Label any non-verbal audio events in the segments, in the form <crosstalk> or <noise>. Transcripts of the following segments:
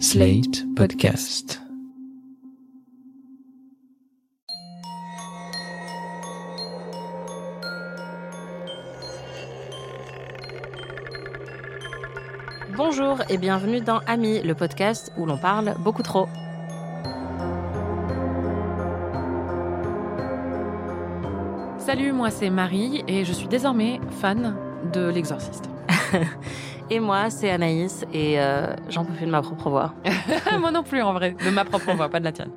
Slate Podcast. Bonjour et bienvenue dans Ami, le podcast où l'on parle beaucoup trop. Salut, moi c'est Marie et je suis désormais fan de l'exorciste. <laughs> et moi c'est Anaïs et euh, j'en peux plus de ma propre voix. <laughs> moi non plus en vrai, de ma propre voix, pas de la tienne.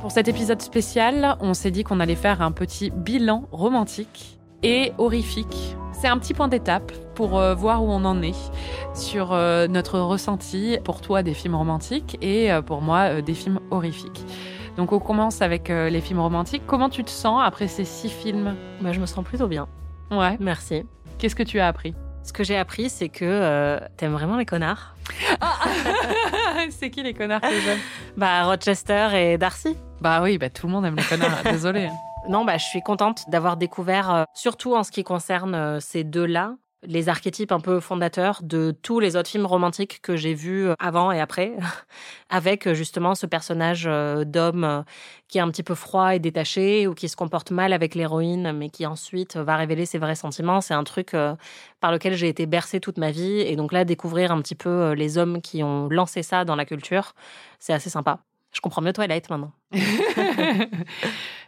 Pour cet épisode spécial, on s'est dit qu'on allait faire un petit bilan romantique et horrifique. C'est un petit point d'étape pour euh, voir où on en est sur euh, notre ressenti pour toi des films romantiques et euh, pour moi euh, des films horrifiques. Donc on commence avec euh, les films romantiques. Comment tu te sens après ces six films? Bah, je me sens plutôt bien. Ouais. Merci. Qu'est-ce que tu as appris? Ce que j'ai appris, c'est que euh, t'aimes vraiment les connards. <laughs> C'est qui les connards que j'aime Bah, Rochester et Darcy. Bah oui, bah tout le monde aime les connards. <laughs> Désolé. Non, bah, je suis contente d'avoir découvert, euh, surtout en ce qui concerne euh, ces deux-là, les archétypes un peu fondateurs de tous les autres films romantiques que j'ai vus avant et après, <laughs> avec justement ce personnage euh, d'homme euh, qui est un petit peu froid et détaché ou qui se comporte mal avec l'héroïne, mais qui ensuite va révéler ses vrais sentiments. C'est un truc euh, par lequel j'ai été bercée toute ma vie. Et donc là, découvrir un petit peu les hommes qui ont lancé ça dans la culture, c'est assez sympa. Je comprends mieux Twilight maintenant. <laughs>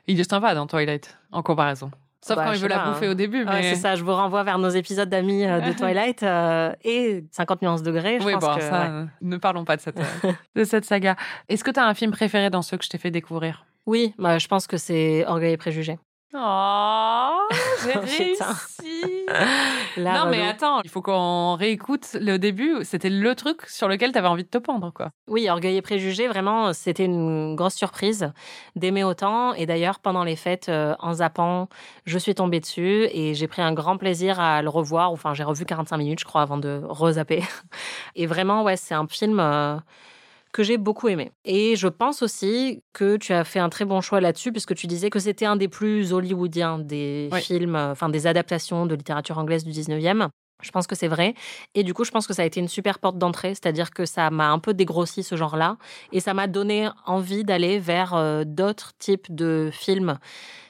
Il est sympa dans Twilight, en comparaison. Sauf Bah, quand il veut la bouffer hein. au début. Ouais, Mais... c'est ça, je vous renvoie vers nos épisodes d'amis euh, de <laughs> Twilight euh, et 50 nuances degrés. Je oui, pense bon, que, ça, ouais. ne parlons pas de cette, euh, <laughs> de cette saga. Est-ce que tu as un film préféré dans ceux que je t'ai fait découvrir? Oui, bah, je pense que c'est Orgueil et Préjugés. Oh, <laughs> j'ai réussi Là, Non, mais attends, il faut qu'on réécoute le début. C'était le truc sur lequel tu avais envie de te pendre, quoi. Oui, Orgueil et Préjugés, vraiment, c'était une grosse surprise d'aimer autant. Et d'ailleurs, pendant les fêtes, euh, en zappant, je suis tombée dessus et j'ai pris un grand plaisir à le revoir. Enfin, j'ai revu 45 minutes, je crois, avant de rezapper. <laughs> Et vraiment, ouais, c'est un film euh, que j'ai beaucoup aimé. Et je pense aussi que tu as fait un très bon choix là-dessus, puisque tu disais que c'était un des plus hollywoodiens des Oui. films, euh, enfin des adaptations de littérature anglaise du 19e. Je pense que c'est vrai. Et du coup, je pense que ça a été une super porte d'entrée, c'est-à-dire que ça m'a un peu dégrossi ce genre-là. Et ça m'a donné envie d'aller vers euh, d'autres types de films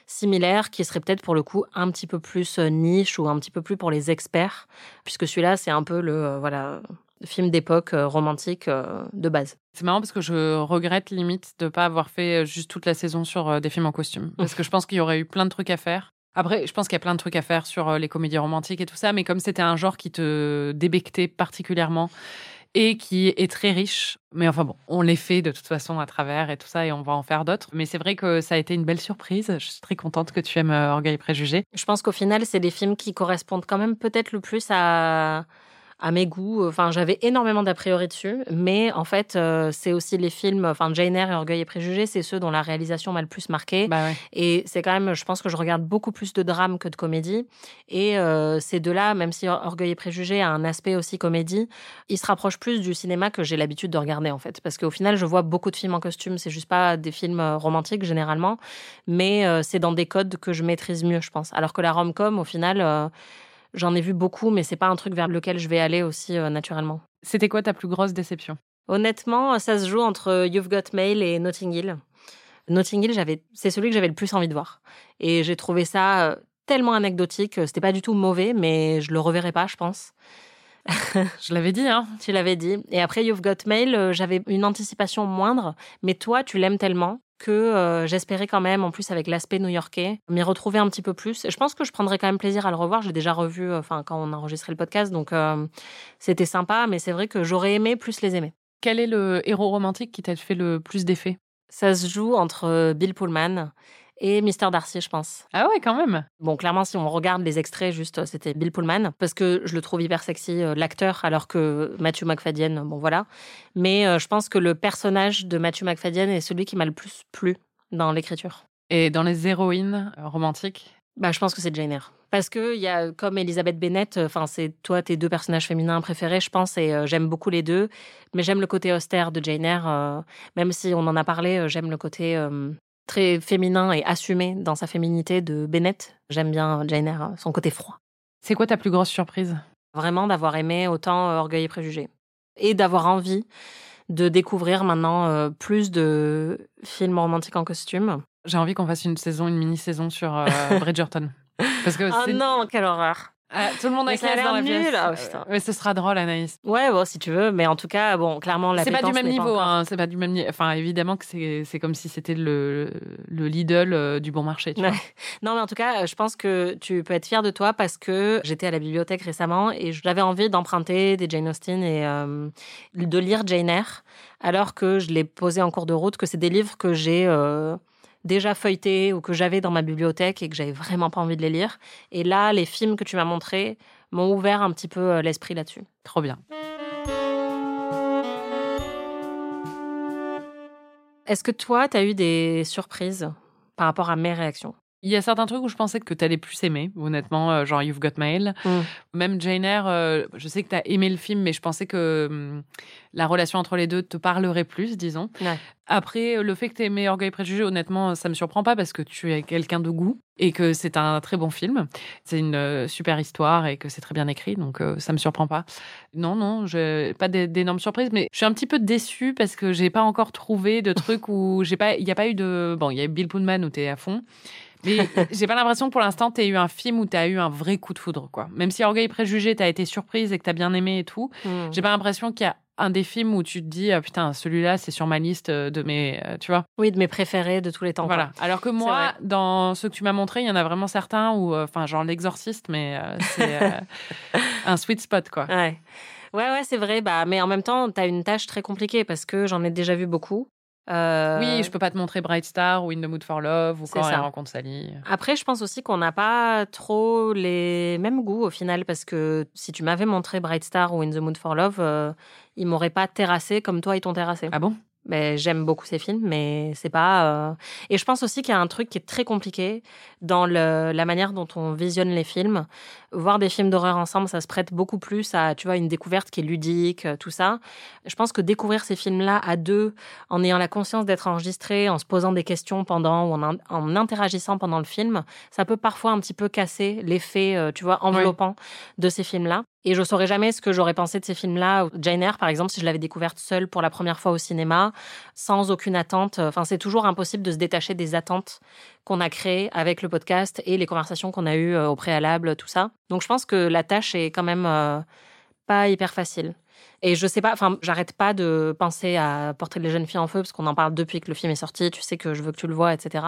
similaires qui seraient peut-être pour le coup un petit peu plus euh, niche ou un petit peu plus pour les experts, puisque celui-là, c'est un peu le euh, voilà film d'époque euh, romantique euh, de base. C'est marrant parce que je regrette limite de pas avoir fait euh, juste toute la saison sur des films en costume. Parce que je pense qu'il y aurait eu plein de trucs à faire. Après, je pense qu'il y a plein de trucs à faire sur les comédies romantiques et tout ça, mais comme c'était un genre qui te débectait particulièrement et qui est très riche, mais enfin bon, on les fait de toute façon à travers et tout ça et on va en faire d'autres. Mais c'est vrai que ça a été une belle surprise. Je suis très contente que tu aimes Orgueil et Préjugés. Je pense qu'au final, c'est des films qui correspondent quand même peut-être le plus à à mes goûts. Enfin, j'avais énormément d'a priori dessus, mais en fait, euh, c'est aussi les films, enfin Jane Eyre et Orgueil et Préjugés, c'est ceux dont la réalisation m'a le plus marqué. Bah ouais. Et c'est quand même, je pense que je regarde beaucoup plus de drames que de comédie. Et euh, ces deux-là, même si Orgueil et Préjugés a un aspect aussi comédie, ils se rapprochent plus du cinéma que j'ai l'habitude de regarder en fait. Parce qu'au final, je vois beaucoup de films en costume. C'est juste pas des films euh, romantiques généralement, mais euh, c'est dans des codes que je maîtrise mieux, je pense. Alors que la rom-com, au final, euh, j'en ai vu beaucoup, mais c'est pas un truc vers lequel je vais aller aussi euh, naturellement. C'était quoi ta plus grosse déception? Honnêtement, ça se joue entre You've Got Mail et Notting Hill. Notting Hill, j'avais, c'est celui que j'avais le plus envie de voir. Et j'ai trouvé ça euh, tellement anecdotique. C'était pas du tout mauvais, mais je le reverrai pas, je pense. <laughs> Je l'avais dit, hein Tu l'avais dit. Et après You've Got Mail, euh, j'avais une anticipation moindre, mais toi, tu l'aimes tellement que euh, j'espérais quand même, en plus avec l'aspect new-yorkais, m'y retrouver un petit peu plus. Et je pense que je prendrais quand même plaisir à le revoir. Je l'ai déjà revu, euh, quand on a enregistré le podcast, donc euh, c'était sympa. Mais c'est vrai que j'aurais aimé plus les aimer. Quel est le héros romantique qui t'a fait le plus d'effet? Ça se joue entre Bill Pullman et Mr. Darcy, je pense. Ah ouais, quand même Bon, clairement, si on regarde les extraits, juste, euh, c'était Bill Pullman, parce que je le trouve hyper sexy, euh, l'acteur, alors que Matthew McFadden, bon voilà. Mais euh, je pense que le personnage de Matthew McFadden est celui qui m'a le plus plu dans l'écriture. Et dans les héroïnes romantiques? Bah, je pense que c'est Jane Eyre. Parce que y a comme Elisabeth Bennett, enfin c'est toi tes deux personnages féminins préférés, je pense, et euh, j'aime beaucoup les deux. Mais j'aime le côté austère de Jane Eyre, euh, même si on en a parlé, euh, j'aime le côté très féminin et assumé dans sa féminité de Bennett. J'aime bien Jane Eyre, son côté froid. C'est quoi ta plus grosse surprise? Vraiment d'avoir aimé autant euh, Orgueil et Préjugés. Et d'avoir envie de découvrir maintenant euh, plus de films romantiques en costume. J'ai envie qu'on fasse une saison, une mini-saison sur euh, <laughs> Bridgerton. Parce que Oh non, quelle horreur. Ah, tout le monde a ça a classe dans la l'air pièce. nul. Ah, putain. mais ce sera drôle, Anaïs. Ouais, bon, si tu veux, mais en tout cas, bon, clairement, la C'est pas du même niveau, encore- hein, c'est pas du même niveau. Enfin, évidemment que c'est c'est comme si c'était le, le Lidl euh, du bon marché. Tu Ouais. vois. <laughs> Non, mais en tout cas, je pense que tu peux être fier de toi parce que j'étais à la bibliothèque récemment et j'avais envie d'emprunter des Jane Austen et euh, de lire Jane Eyre, alors que je l'ai posé en cours de route, que c'est des livres que j'ai euh, déjà feuilletés ou que j'avais dans ma bibliothèque et que j'avais vraiment pas envie de les lire. Et là, les films que tu m'as montrés m'ont ouvert un petit peu euh, l'esprit là-dessus. Trop bien. Est-ce que toi, tu as eu des surprises par rapport à mes réactions? Il y a certains trucs où je pensais que tu allais plus aimer, honnêtement, euh, genre You've Got Mail. Mm. Même Jane Eyre, euh, je sais que tu as aimé le film, mais je pensais que hum, la relation entre les deux te parlerait plus, disons. Ouais. Après, le fait que tu aimé Orgueil et Préjugés, honnêtement, ça me surprend pas parce que tu es quelqu'un de goût et que c'est un très bon film. C'est une euh, super histoire et que c'est très bien écrit, donc euh, ça me surprend pas. Non, non, je, pas d'é- d'énormes surprises, mais je suis un petit peu déçue parce que j'ai pas encore trouvé de trucs où j'ai pas, il y a pas eu de, bon, il y a eu Bill Pullman où t'es à fond. Mais <laughs> j'ai pas l'impression que pour l'instant, tu eu un film où tu as eu un vrai coup de foudre, quoi. Même si Orgueil et Préjugés, tu as été surprise et que tu as bien aimé et tout, Mm. j'ai pas l'impression qu'il y a un des films où tu te dis, ah, putain, celui-là, c'est sur ma liste de mes. euh, tu vois Oui, de mes préférés de tous les temps. quoi. Voilà. Alors que moi, dans ceux que tu m'as montré, il y en a vraiment certains où, euh, enfin, genre L'Exorciste, mais euh, c'est euh, <laughs> un sweet spot, quoi. Ouais. Ouais, ouais, c'est vrai. Bah, mais en même temps, tu as une tâche très compliquée parce que j'en ai déjà vu beaucoup. Euh, Oui, je peux pas te montrer Bright Star ou In the Mood for Love ou quand ça. elle rencontre Sally. Après, je pense aussi qu'on n'a pas trop les mêmes goûts au final parce que si tu m'avais montré Bright Star ou In the Mood for Love, euh, ils m'auraient pas terrassé comme toi ils t'ont terrassé. Ah bon? Mais j'aime beaucoup ces films, mais c'est pas. euh, Et je pense aussi qu'il y a un truc qui est très compliqué dans le- la manière dont on visionne les films. Voir des films d'horreur ensemble, ça se prête beaucoup plus à, tu vois, une découverte qui est ludique, euh, tout ça. Je pense que découvrir ces films-là à deux, en ayant la conscience d'être enregistré, en se posant des questions pendant ou en, in- en interagissant pendant le film, ça peut parfois un petit peu casser l'effet, euh, tu vois, enveloppant de ces films-là. Et je saurais jamais ce que j'aurais pensé de ces films-là. Jane Eyre, par exemple, si je l'avais découverte seule pour la première fois au cinéma, sans aucune attente. Enfin, c'est toujours impossible de se détacher des attentes qu'on a créées avec le podcast et les conversations qu'on a eues euh, au préalable, tout ça. Donc, je pense que la tâche est quand même euh, pas hyper facile. Et je sais pas, enfin, j'arrête pas de penser à porter les jeunes filles en feu parce qu'on en parle depuis que le film est sorti. Tu sais que je veux que tu le vois, etc.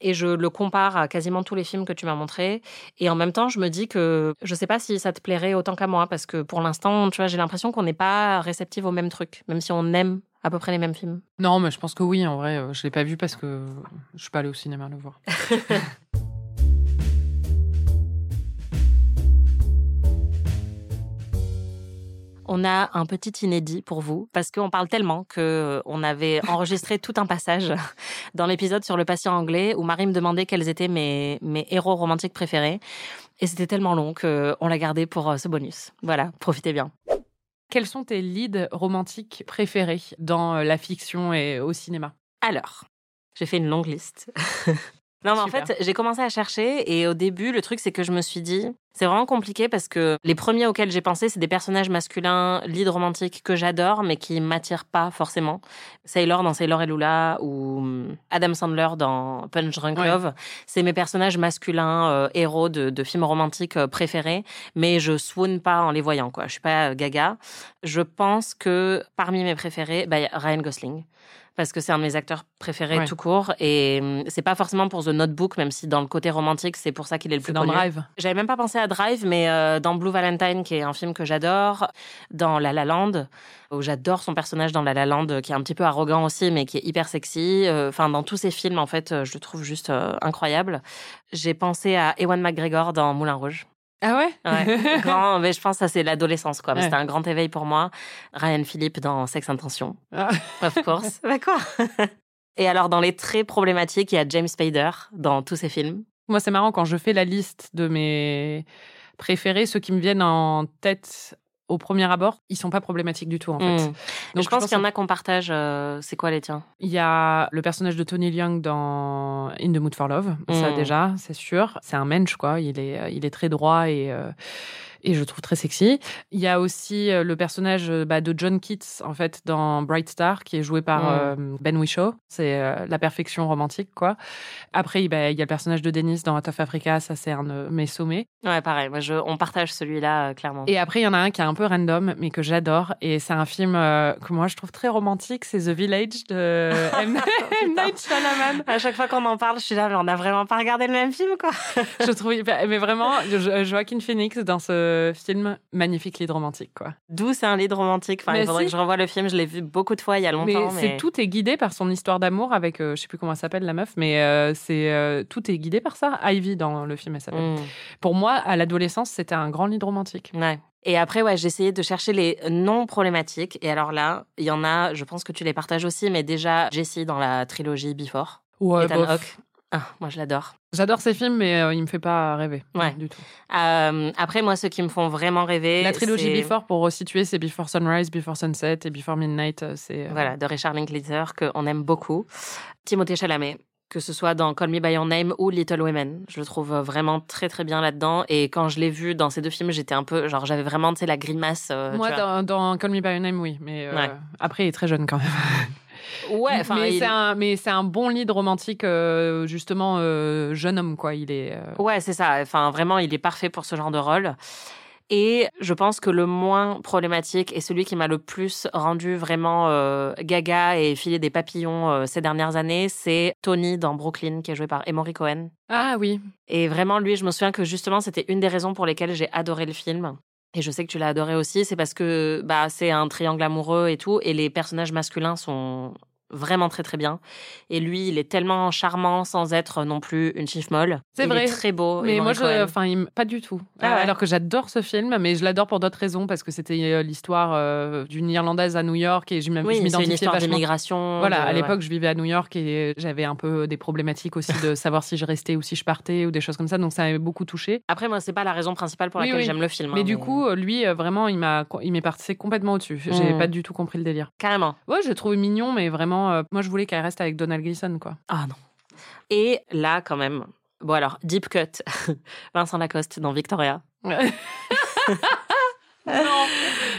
Et je le compare à quasiment tous les films que tu m'as montrés. Et en même temps, je me dis que je sais pas si ça te plairait autant qu'à moi parce que pour l'instant, tu vois, j'ai l'impression qu'on n'est pas réceptive aux mêmes trucs, même si on aime à peu près les mêmes films. Non, mais je pense que oui, en vrai, euh, je l'ai pas vu parce que je suis pas allée au cinéma le voir. <laughs> On a un petit inédit pour vous parce qu'on parle tellement que euh, on avait <laughs> enregistré tout un passage <laughs> dans l'épisode sur le patient anglais où Marie me demandait quels étaient mes, mes héros romantiques préférés. Et c'était tellement long qu'on l'a gardé pour euh, ce bonus. Voilà, profitez bien. Quels sont tes leads romantiques préférés dans euh, la fiction et au cinéma? Alors, j'ai fait une longue liste. <laughs> non, mais en fait, j'ai commencé à chercher et au début, le truc, c'est que je me suis dit, c'est vraiment compliqué parce que les premiers auxquels j'ai pensé, c'est des personnages masculins, lead romantiques que j'adore, mais qui m'attirent pas forcément. Sailor dans Sailor et Lula ou hum, Adam Sandler dans Punch Drunk Ouais. Love. C'est mes personnages masculins, euh, héros de, de films romantiques euh, préférés, mais je swoon pas en les voyant, quoi. Je suis pas euh, gaga. Je pense que parmi mes préférés, bah, y a Ryan Gosling parce que c'est un de mes acteurs préférés Ouais. tout court et hum, c'est pas forcément pour The Notebook même si dans le côté romantique c'est pour ça qu'il est le plus dans connu. Drive. J'avais même pas pensé à Drive mais euh, dans Blue Valentine qui est un film que j'adore, dans La La Land où j'adore son personnage dans La La Land qui est un petit peu arrogant aussi mais qui est hyper sexy, Euh, enfin dans tous ces films en fait euh, je le trouve juste euh, incroyable. J'ai pensé à Ewan McGregor dans Moulin Rouge. Ah ouais? Ouais, <laughs> grand, mais je pense que ça c'est l'adolescence quoi. Ouais. C'était un grand éveil pour moi. Ryan Philippe dans Sex Intention. Ah. Of course. <laughs> bah quoi <laughs> Et alors, dans les très problématiques, il y a James Spader dans tous ses films. Moi, c'est marrant quand je fais la liste de mes préférés, ceux qui me viennent en tête au premier abord, ils sont pas problématiques du tout en fait. Mm. Donc je pense qu'il y en a qu'on partage. euh, c'est quoi les tiens? Il y a le personnage de Tony Leung dans In the Mood for Love, ça Mm. déjà, c'est sûr. C'est un mensch quoi, il est, il est très droit et, euh, et je le trouve très sexy. Il y a aussi euh, le personnage euh, bah, de John Keats, en fait, dans Bright Star, qui est joué par Mm. euh, Ben Whishaw. C'est euh, la perfection romantique, quoi. Après, bah, il y a le personnage de Dennis dans Out of Africa, ça c'est un de mes sommets. Ouais, pareil. Moi, je, on partage celui-là, euh, clairement. Et après, il y en a un qui est un peu random, mais que j'adore. Et c'est un film que moi, je trouve très romantique. C'est The Village de <laughs> M. M. Night Shyamalan. À chaque fois qu'on en parle, je suis là, mais on n'a vraiment pas regardé le même film, quoi. Je trouve, hyper- mais vraiment, Jo- Joaquin Phoenix dans ce film, magnifique lead romantique, quoi. D'où c'est un lead romantique? Enfin, Mais il faudrait si. que je revoie le film. Je l'ai vu beaucoup de fois il y a Mais, longtemps. c'est tout est guidé par son histoire d'amour avec, euh, je sais plus comment elle s'appelle la meuf, mais euh, c'est euh, tout est guidé par ça. Ivy dans le film, elle s'appelle. Mm. Pour moi, à l'adolescence, c'était un grand lead romantique. Ouais. Et après, ouais, j'ai essayé de chercher les non problématiques. Et alors là, il y en a, je pense que tu les partages aussi, mais déjà, Jessie dans la trilogie Before. Ouais, Ethan. Hawke. Ah, moi, je l'adore. J'adore ces films, mais euh, il me fait pas rêver. Ouais. Du tout. Euh, après, moi, ceux qui me font vraiment rêver. La trilogie Before, pour resituer, c'est Before Sunrise, Before Sunset et Before Midnight. euh, C'est euh, Voilà, de Richard Linklater, qu'on aime beaucoup. Timothée Chalamet, que ce soit dans Call Me By Your Name ou Little Women. Je le trouve vraiment très, très bien là-dedans. Et quand je l'ai vu dans ces deux films, j'étais un peu. Genre, j'avais vraiment, tu sais, la grimace. euh, Moi, dans, dans Call Me By Your Name, oui. Mais euh, Ouais. après, il est très jeune quand même. <laughs> Ouais, mais il- c'est un, mais c'est un bon lead romantique, euh, justement, euh, jeune homme, quoi. Il est. euh, Ouais, c'est ça. Enfin, vraiment, il est parfait pour ce genre de rôle. Et je pense que le moins problématique et celui qui m'a le plus rendu vraiment gaga et filé des papillons ces dernières années, c'est Tony dans Brooklyn, qui est joué par Emory Cohen. Ah oui. Et vraiment, lui, je me souviens que justement, c'était une des raisons pour lesquelles j'ai adoré le film. Et je sais que tu l'as adoré aussi, c'est parce que bah, c'est un triangle amoureux et tout, et les personnages masculins sont vraiment très très bien. Et lui, il est tellement charmant sans être non plus une chiffre molle. C'est Il vrai. est très beau. Mais moi, je, enfin, il pas du tout. Ah Euh, ouais. Alors que j'adore ce film, mais je l'adore pour d'autres raisons parce que c'était euh, l'histoire euh, d'une Irlandaise à New York et je m'im- Oui, m'identifiais histoire d'immigration. Voilà, de- à ouais. l'époque, je vivais à New York et j'avais un peu des problématiques aussi de <laughs> savoir si je restais ou si je partais ou des choses comme ça. Donc ça m'avait beaucoup touché. Après, moi, c'est pas la raison principale pour laquelle oui. j'aime le film. Mais hein, du coup, lui, vraiment, il m'a, il m'est passé complètement au-dessus. J'ai Mm. pas du tout compris le délire. carrément. Ouais, je l'ai trouvé mignon, mais vraiment, euh, moi, je voulais qu'elle reste avec Donald Gleason, quoi. Ah non. Et là, quand même. Bon, alors, Deep Cut, <laughs> Vincent Lacoste dans Victoria. <laughs> non.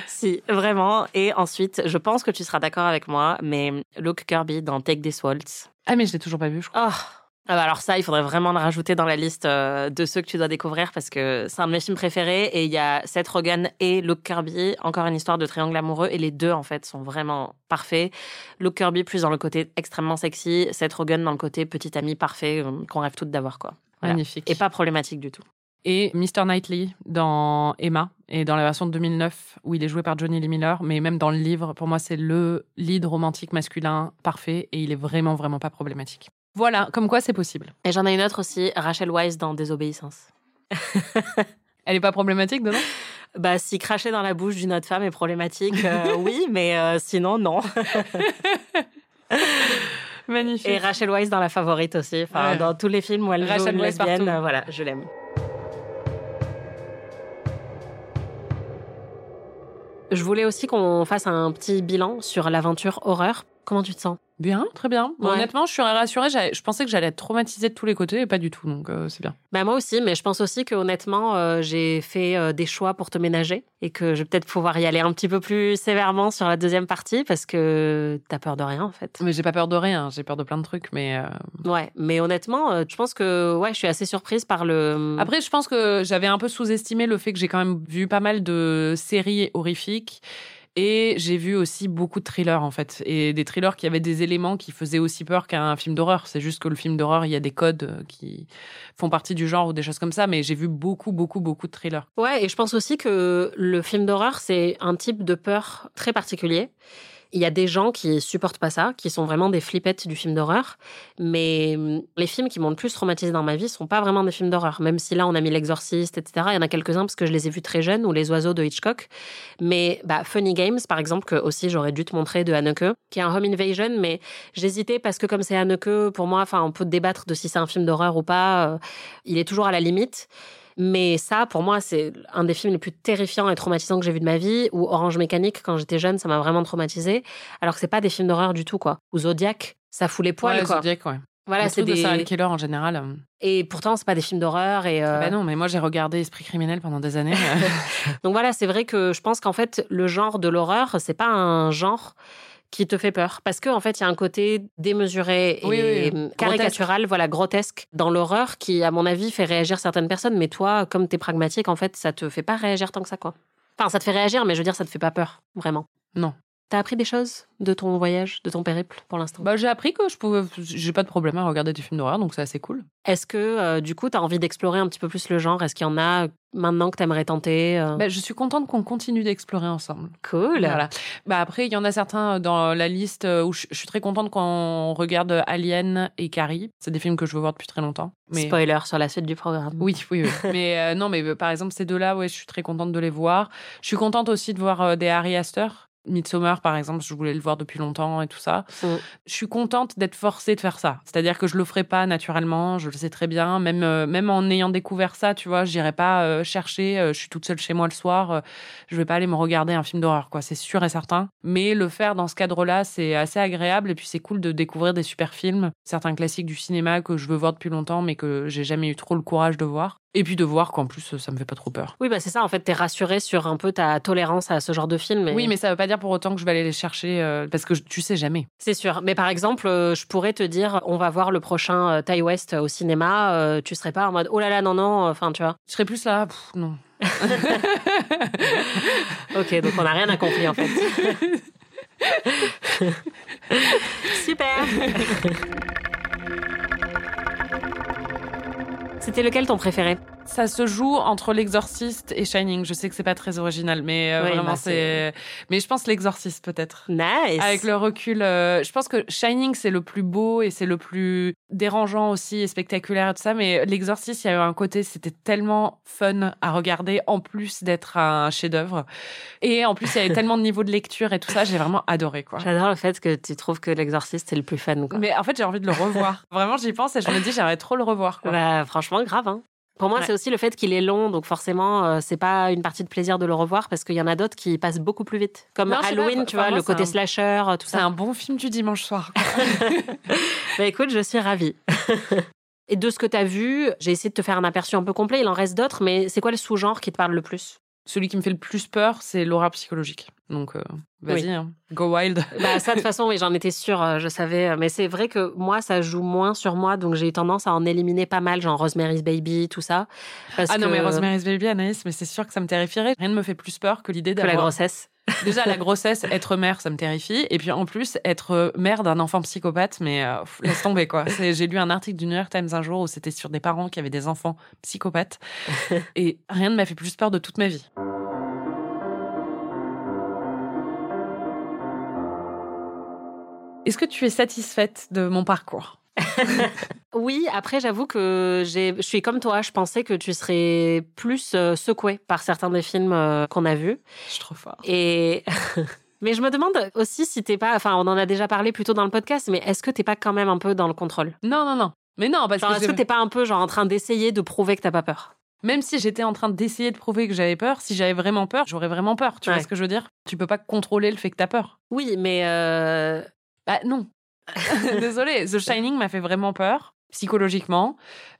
Si, vraiment. Et ensuite, je pense que tu seras d'accord avec moi, mais Luke Kirby dans Take This Waltz. Ah, mais je l'ai toujours pas vu, je crois. Oh. Ah bah alors ça, il faudrait vraiment le rajouter dans la liste euh, de ceux que tu dois découvrir parce que c'est un de mes films préférés et il y a Seth Rogen et Luke Kirby, encore une histoire de triangle amoureux et les deux en fait sont vraiment parfaits. Luke Kirby plus dans le côté extrêmement sexy, Seth Rogen dans le côté petit ami parfait euh, qu'on rêve toutes d'avoir quoi. Voilà. Magnifique. Et pas problématique du tout. et Mr. Knightley dans Emma et dans la version de 2009 où il est joué par Johnny Lee Miller mais même dans le livre pour moi c'est le lead romantique masculin parfait et il est vraiment vraiment pas problématique. Voilà, comme quoi c'est possible. Et j'en ai une autre aussi, Rachel Weisz dans Désobéissance. <laughs> Elle est pas problématique dedans? Bah si cracher dans la bouche d'une autre femme est problématique, euh, <laughs> oui, mais euh, sinon non. <laughs> Magnifique. Et Rachel Weisz dans La Favorite aussi. Enfin, Ouais. dans tous les films où elle joue Rachel une Weisz lesbienne, partout. voilà, je l'aime. Je voulais aussi qu'on fasse un petit bilan sur l'aventure horreur. Comment tu te sens? Bien, très bien. Ouais. Honnêtement, je suis rassurée. Je pensais que j'allais être traumatisée de tous les côtés et pas du tout, donc euh, c'est bien. bah moi aussi, mais je pense aussi que honnêtement, euh, j'ai fait euh, des choix pour te ménager et que je vais peut-être pouvoir y aller un petit peu plus sévèrement sur la deuxième partie parce que t'as peur de rien en fait. Mais j'ai pas peur de rien, j'ai peur de plein de trucs, mais Ouais, mais honnêtement, je pense que ouais, je suis assez surprise par le. Après, je pense que j'avais un peu sous-estimé le fait que j'ai quand même vu pas mal de séries horrifiques. Et j'ai vu aussi beaucoup de thrillers, en fait. Et des thrillers qui avaient des éléments qui faisaient aussi peur qu'un film d'horreur. C'est juste que le film d'horreur, il y a des codes euh, qui font partie du genre ou des choses comme ça. Mais j'ai vu beaucoup, beaucoup, beaucoup de thrillers. Ouais, et je pense aussi que le film d'horreur, c'est un type de peur très particulier. Il y a des gens qui supportent pas ça, qui sont vraiment des flippettes du film d'horreur. Mais hum, les films qui m'ont le plus traumatisé dans ma vie sont pas vraiment des films d'horreur. Même si là, on a mis L'Exorciste, etc. Il y en a quelques-uns parce que je les ai vus très jeunes, ou Les Oiseaux de Hitchcock. Mais bah, Funny Games, par exemple, que aussi j'aurais dû te montrer de Haneke, qui est un home invasion, mais j'hésitais parce que comme c'est Haneke, pour moi, enfin, on peut débattre de si c'est un film d'horreur ou pas. euh, il est toujours à la limite. Mais ça, pour moi, c'est un des films les plus terrifiants et traumatisants que j'ai vu de ma vie. Ou Orange Mécanique, quand j'étais jeune, ça m'a vraiment traumatisé. Alors que c'est pas des films d'horreur du tout, quoi. Ou Zodiac, ça fout les poils, ouais, quoi. Zodiac, ouais. Voilà, c'est truc de des. serial killer en général. euh, Et pourtant, c'est pas des films d'horreur. Et euh, Bah non, mais moi j'ai regardé Esprit criminel pendant des années. <laughs> donc voilà, c'est vrai que je pense qu'en fait, le genre de l'horreur, c'est pas un genre qui te fait peur parce qu'en en fait il y a un côté démesuré et Oui, oui, oui. caricatural voilà grotesque dans l'horreur qui à mon avis fait réagir certaines personnes mais toi comme t'es pragmatique en fait ça te fait pas réagir tant que ça quoi enfin ça te fait réagir mais je veux dire ça te fait pas peur vraiment Non. T'as appris des choses de ton voyage de ton périple pour l'instant? Bah, j'ai appris que je pouvais, j'ai pas de problème à regarder des films d'horreur, donc c'est assez cool. est-ce que euh, du coup t'as envie d'explorer un petit peu plus le genre? Est-ce qu'il y en a maintenant que t'aimerais tenter euh? Bah, je suis contente qu'on continue d'explorer ensemble. cool Voilà. Bah après, il y en a certains dans la liste où je, je suis très contente qu'on regarde Alien et Carrie. C'est des films que je veux voir depuis très longtemps. Mais spoiler sur la suite du programme oui, oui, oui. <laughs> mais euh, non, mais euh, par exemple ces deux-là, ouais, je suis très contente de les voir. Je suis contente aussi de voir euh, des Harry Astor. Midsommar, par exemple, je voulais le voir depuis longtemps et tout ça. Mm. Je suis contente d'être forcée de faire ça. C'est-à-dire que je le ferai pas naturellement, je le sais très bien. Même, euh, même en ayant découvert ça, tu vois, j'irai pas euh, chercher, euh, je suis toute seule chez moi le soir, je vais pas aller me regarder un film d'horreur, quoi. C'est sûr et certain. Mais le faire dans ce cadre-là, c'est assez agréable et puis c'est cool de découvrir des super films, certains classiques du cinéma que je veux voir depuis longtemps mais que j'ai jamais eu trop le courage de voir. Et puis de voir qu'en plus, ça me fait pas trop peur. Oui, bah c'est ça. En fait, t'es rassuré sur un peu ta tolérance à ce genre de film. Oui, mais ça veut pas dire pour autant que je vais aller les chercher euh, parce que je- tu sais jamais. c'est sûr. Mais par exemple, euh, je pourrais te dire, on va voir le prochain euh, Ty West au cinéma. euh, tu serais pas en mode, oh là là, non non. Enfin, tu vois. Je serais plus là, pff, non. <laughs> Ok, donc on n'a rien accompli en fait. <laughs> <laughs> Super. C'était lequel ton préféré? Ça se joue entre l'exorciste et Shining. Je sais que c'est pas très original, mais euh, Oui, vraiment bah, c'est. Mais je pense l'exorciste peut-être. Nice. Avec le recul, euh, je pense que Shining c'est le plus beau et c'est le plus dérangeant aussi et spectaculaire et tout ça. Mais l'exorciste, il y a eu un côté, c'était tellement fun à regarder en plus d'être un chef-d'œuvre. Et en plus, il y avait <laughs> tellement de niveaux de lecture et tout ça. J'ai vraiment adoré quoi. J'adore le fait que tu trouves que l'exorciste est le plus fun. Quoi. Mais en fait, j'ai envie de le revoir. <laughs> Vraiment, j'y pense et je me dis, j'aimerais trop le revoir. Quoi. Bah, franchement, grave. Hein. Pour moi, Ouais. c'est aussi le fait qu'il est long, donc forcément, euh, c'est pas une partie de plaisir de le revoir parce qu'il y en a d'autres qui passent beaucoup plus vite. Comme Non, pas, Halloween, tu enfin, vois, le c'est côté un- slasher, euh, tout C'est ça. un bon film du dimanche soir. <laughs> Bah écoute, je suis ravie. <laughs> Et de ce que tu as vu, j'ai essayé de te faire un aperçu un peu complet. Il en reste d'autres, mais c'est quoi le sous-genre qui te parle le plus? Celui qui me fait le plus peur, c'est l'horreur psychologique. Donc, euh, vas-y, Oui. hein. go wild. <laughs> Bah ça, de toute façon, oui, j'en étais sûre, euh, je savais. Mais c'est vrai que moi, ça joue moins sur moi, donc j'ai eu tendance à en éliminer pas mal, genre Rosemary's Baby, tout ça. Parce Ah non, que- mais Rosemary's Baby, Anaïs, mais c'est sûr que ça me terrifierait. Rien ne me fait plus peur que l'idée que la d'avoir. grossesse. Déjà, la grossesse, être mère, ça me terrifie. Et puis, en plus, être euh, mère d'un enfant psychopathe, mais euh, laisse tomber, quoi. J'ai lu un article du New York Times un jour où c'était sur des parents qui avaient des enfants psychopathes. <laughs> Et rien ne m'a fait plus peur de toute ma vie. Est-ce que tu es satisfaite de mon parcours? <laughs> Oui, après, j'avoue que je suis comme toi. Je pensais que tu serais plus euh, secouée par certains des films euh, qu'on a vus. Je suis trop fort. Et <laughs> mais je me demande aussi si t'es pas, enfin, on en a déjà parlé plus tôt dans le podcast, mais est-ce que t'es pas quand même un peu dans le contrôle? Non, non, non. Mais non, parce Genre, que est-ce que t'es pas un peu genre en train d'essayer de prouver que t'as pas peur? Même si j'étais en train d'essayer de prouver que j'avais peur, si j'avais vraiment peur, j'aurais vraiment peur. Tu Ouais. vois ce que je veux dire? Tu peux pas contrôler le fait que t'as peur. Oui, mais euh, Bah non. <laughs> Désolée, The Shining m'a fait vraiment peur psychologiquement.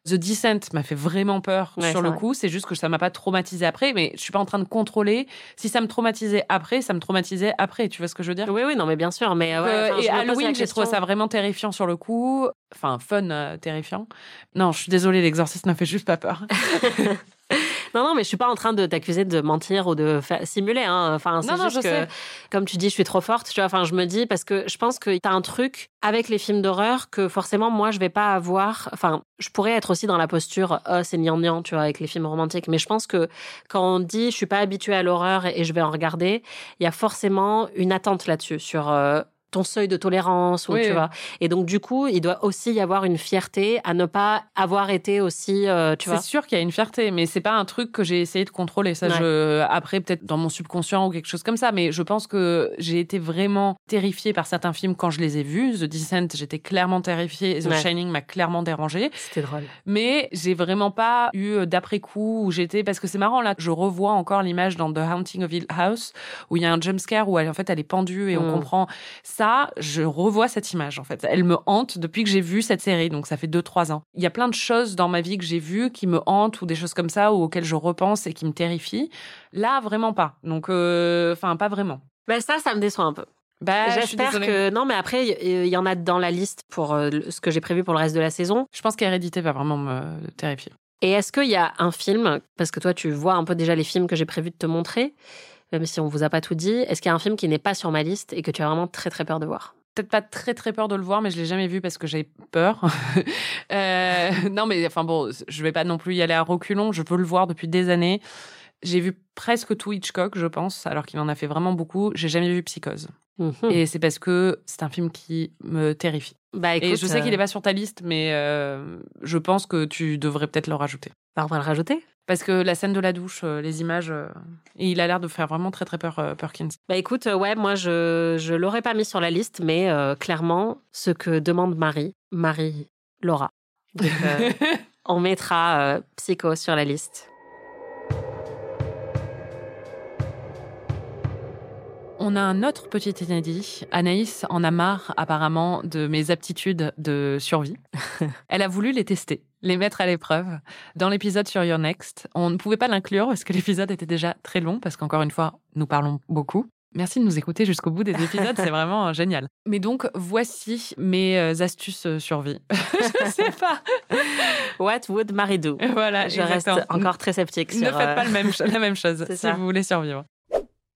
The Descent m'a fait vraiment peur Ouais, sur le vrai. coup. C'est juste que ça m'a pas traumatisé après, mais je suis pas en train de contrôler. Si ça me traumatisait après, ça me traumatisait après. Tu vois ce que je veux dire? Oui, oui, non, mais bien sûr, mais euh, ouais, Euh, et Halloween, j'ai trouvé ça vraiment terrifiant sur le coup. Enfin, fun, euh, terrifiant. Non, je suis désolée, l'exorciste m'a fait juste pas peur. <laughs> Non, non, mais je suis pas en train de t'accuser de mentir ou de simuler. Hein. Enfin, c'est Non, non, juste je que, sais. comme tu dis, je suis trop forte. Tu vois, enfin, je me dis parce que je pense que t'as un truc avec les films d'horreur que forcément moi je vais pas avoir. Enfin, je pourrais être aussi dans la posture, oh, c'est gnangnan, tu vois, avec les films romantiques. Mais je pense que quand on dit, je suis pas habituée à l'horreur et je vais en regarder, il y a forcément une attente là-dessus sur. euh, ton seuil de tolérance ou Oui, tu oui. vois et donc du coup il doit aussi y avoir une fierté à ne pas avoir été aussi euh, tu vois C'est sûr qu'il y a une fierté, mais c'est pas un truc que j'ai essayé de contrôler. Ça, Ouais. je, après, peut-être dans mon subconscient ou quelque chose comme ça, mais je pense que j'ai été vraiment terrifiée par certains films quand je les ai vus. The Descent, j'étais clairement terrifiée. The Ouais. Shining m'a clairement dérangée. c'était drôle Mais j'ai vraiment pas eu d'après-coup où j'étais, parce que c'est marrant, là, je revois encore l'image dans The Haunting of Hill House, où il y a un jumpscare où elle, en fait, elle est pendue et on Mm. comprend ça ça, je revois cette image en fait. Elle me hante depuis que j'ai vu cette série, donc ça fait 2-3 ans. Il y a plein de choses dans ma vie que j'ai vues qui me hantent ou des choses comme ça ou auxquelles je repense et qui me terrifient. Là, vraiment pas. Donc, euh, enfin, pas vraiment. Ben ça, ça me déçoit un peu. Bah, J'espère que non, mais après il y en a dans la liste pour euh, ce que j'ai prévu pour le reste de la saison. Je pense qu'Hérédité va vraiment me terrifier. Et est-ce qu'il y a un film, parce que toi tu vois un peu déjà les films que j'ai prévu de te montrer, même si on vous a pas tout dit, est-ce qu'il y a un film qui n'est pas sur ma liste et que tu as vraiment très très peur de voir? Peut-être pas très très peur de le voir, mais je l'ai jamais vu parce que j'ai peur. <laughs> Euh, non, mais enfin bon, je vais pas non plus y aller à reculons. Je peux le voir depuis des années. J'ai vu presque tout Hitchcock, je pense, alors qu'il en a fait vraiment beaucoup. J'ai jamais vu Psychose. Mhm. Et c'est parce que c'est un film qui me terrifie. Bah écoute, Et je sais qu'il euh, est pas sur ta liste, mais euh, je pense que tu devrais peut-être le rajouter. bah, on va le rajouter. Parce que la scène de la douche, euh, les images, euh, et il a l'air de faire vraiment très très peur, euh, Perkins. Bah écoute, euh, ouais, moi je je l'aurais pas mis sur la liste, mais euh, clairement ce que demande Marie, Marie Laura. Donc, euh, <laughs> on mettra euh, Psycho sur la liste. On a un autre petit inédit. Anaïs en a marre apparemment de mes aptitudes de survie. <laughs> Elle a voulu les tester, les mettre à l'épreuve. Dans l'épisode sur Your Next, on ne pouvait pas l'inclure parce que l'épisode était déjà très long, parce qu'encore une fois, nous parlons beaucoup. Merci de nous écouter jusqu'au bout des épisodes, c'est vraiment euh, génial. Mais donc, voici mes euh, astuces euh, survie. <laughs> <laughs> Je sais pas. What would Marie do? Voilà, Je reste encore très sceptique Ne faites pas le même, la même chose <laughs> si ça. vous voulez survivre.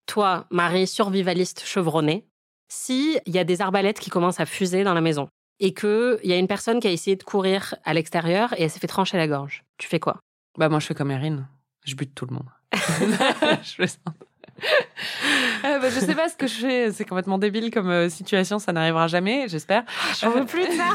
Toi, Marie, survivaliste chevronnée, si il y a des arbalètes qui commencent à fuser dans la maison et que il y a une personne qui a essayé de courir à l'extérieur et elle s'est fait trancher la gorge, tu fais quoi? Bah moi je fais comme Erin, je bute tout le monde. <laughs> je plaisante. Euh, bah, je sais pas ce que je fais, c'est complètement débile comme euh, situation, ça n'arrivera jamais, j'espère. J'en veux plus de ça.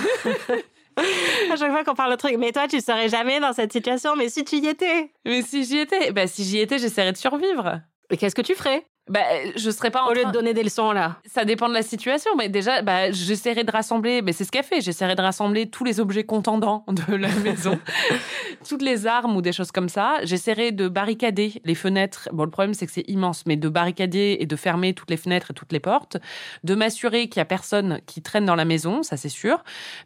<laughs> à chaque fois qu'on parle de truc, mais toi, tu serais jamais dans cette situation, mais si tu y étais, Mais si j'y étais, bah si j'y étais, j'essaierais de survivre. et qu'est-ce que tu ferais? Bah je serais pas en au lieu train- de donner des leçons là Ça dépend de la situation, mais déjà, bah, j'essaierai de rassembler, mais c'est ce qu'elle fait, j'essaierai de rassembler tous les objets contendants <laughs> de la maison, <laughs> toutes les armes ou des choses comme ça. J'essaierai de barricader les fenêtres. Bon, le problème, c'est que c'est immense, mais de barricader et de fermer toutes les fenêtres et toutes les portes, de m'assurer qu'il y a personne qui traîne dans la maison, ça c'est sûr.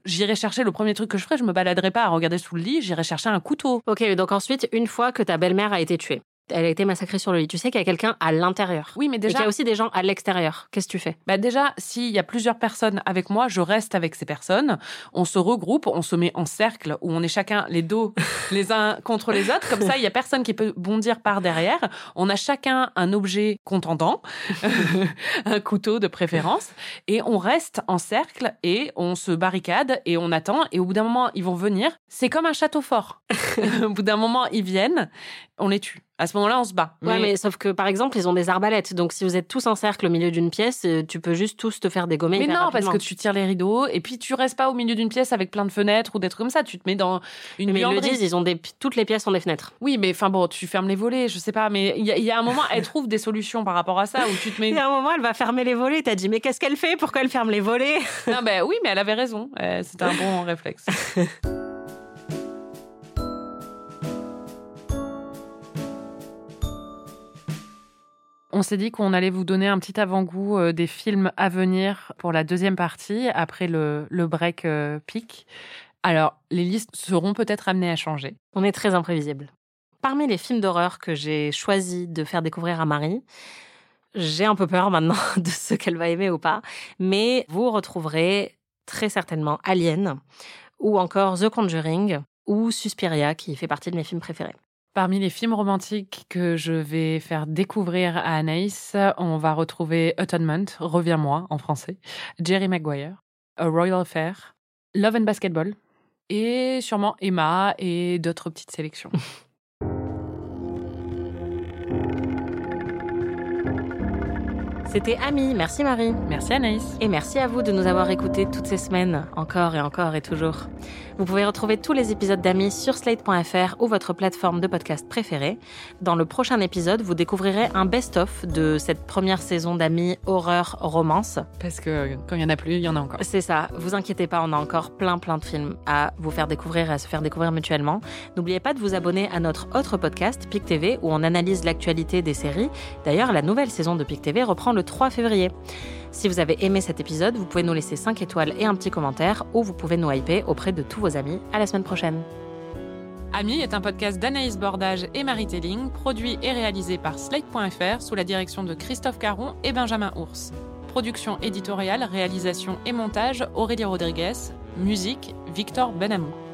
J'irai chercher, le premier truc que je ferai, je me baladerai pas à regarder sous le lit, j'irai chercher un couteau. Ok, donc ensuite, une fois que ta belle-mère a été tuée, elle a été massacrée sur le lit, tu sais qu'il y a quelqu'un à l'intérieur. Oui, mais Et qu'il déjà, y a aussi des gens à l'extérieur. Qu'est-ce que tu fais? Bah déjà, s'il y a plusieurs personnes avec moi, je reste avec ces personnes. On se regroupe, on se met en cercle où on est chacun les dos <laughs> les uns contre les autres. Comme ça, il y a personne qui peut bondir par derrière. On a chacun un objet contendant, <laughs> un couteau de préférence, et on reste en cercle et on se barricade et on attend. Et au bout d'un moment, ils vont venir. C'est comme un château fort. <laughs> au bout d'un moment, ils viennent, on les tue. À ce moment-là, on se bat. Ouais, mais sauf que par exemple, ils ont des arbalètes. Donc si vous êtes tous en cercle au milieu d'une pièce, euh, tu peux juste tous te faire dégommer. Mais non, parce que tu tires les rideaux et puis tu restes pas au milieu d'une pièce avec plein de fenêtres ou des trucs comme ça. Tu te mets dans une Mais ils le disent, ils ont des... toutes les pièces ont des fenêtres. Oui, mais enfin bon, tu fermes les volets, je sais pas, mais il y, a- il y a un moment, elle trouve des solutions par rapport à ça où tu te mets. <laughs> Il y a un moment, elle va fermer les volets. T'as dit, mais qu'est-ce qu'elle fait? Pourquoi elle ferme les volets? Non, ben oui, mais elle avait raison. Euh, C'était un bon <laughs> réflexe. On s'est dit qu'on allait vous donner un petit avant-goût euh, des films à venir pour la deuxième partie, après le, break euh, pic. Alors, les listes seront peut-être amenées à changer. On est très imprévisible. Parmi les films d'horreur que j'ai choisi de faire découvrir à Marie, j'ai un peu peur <laughs> maintenant de ce qu'elle va aimer ou pas, mais vous retrouverez très certainement Alien ou encore The Conjuring ou Suspiria qui fait partie de mes films préférés. Parmi les films romantiques que je vais faire découvrir à Anaïs, on va retrouver Atonement, Reviens-moi en français, Jerry Maguire, A Royal Affair, Love and Basketball, et sûrement Emma et d'autres petites sélections. <laughs> C'était Ami, merci Marie. Merci Anaïs. Et merci à vous de nous avoir écoutés toutes ces semaines, encore et encore et toujours. Vous pouvez retrouver tous les épisodes d'Amis sur slate.fr ou votre plateforme de podcast préférée. Dans le prochain épisode, vous découvrirez un best-of de cette première saison d'Amis horreur romance. Parce que quand il y en a plus, il y en a encore. C'est ça, vous inquiétez pas, on a encore plein plein de films à vous faire découvrir et à se faire découvrir mutuellement. N'oubliez pas de vous abonner à notre autre podcast, PIC TV, où on analyse l'actualité des séries. D'ailleurs, la nouvelle saison de PIC TV reprend le le 3 février. Si vous avez aimé cet épisode, vous pouvez nous laisser 5 étoiles et un petit commentaire ou vous pouvez nous hyper auprès de tous vos amis. À la semaine prochaine. Ami est un podcast d'Anaïs Bordage et Marie Telling, produit et réalisé par Slate.fr sous la direction de Christophe Caron et Benjamin Ours. Production éditoriale, réalisation et montage Aurélie Rodriguez. Musique Victor Benamou.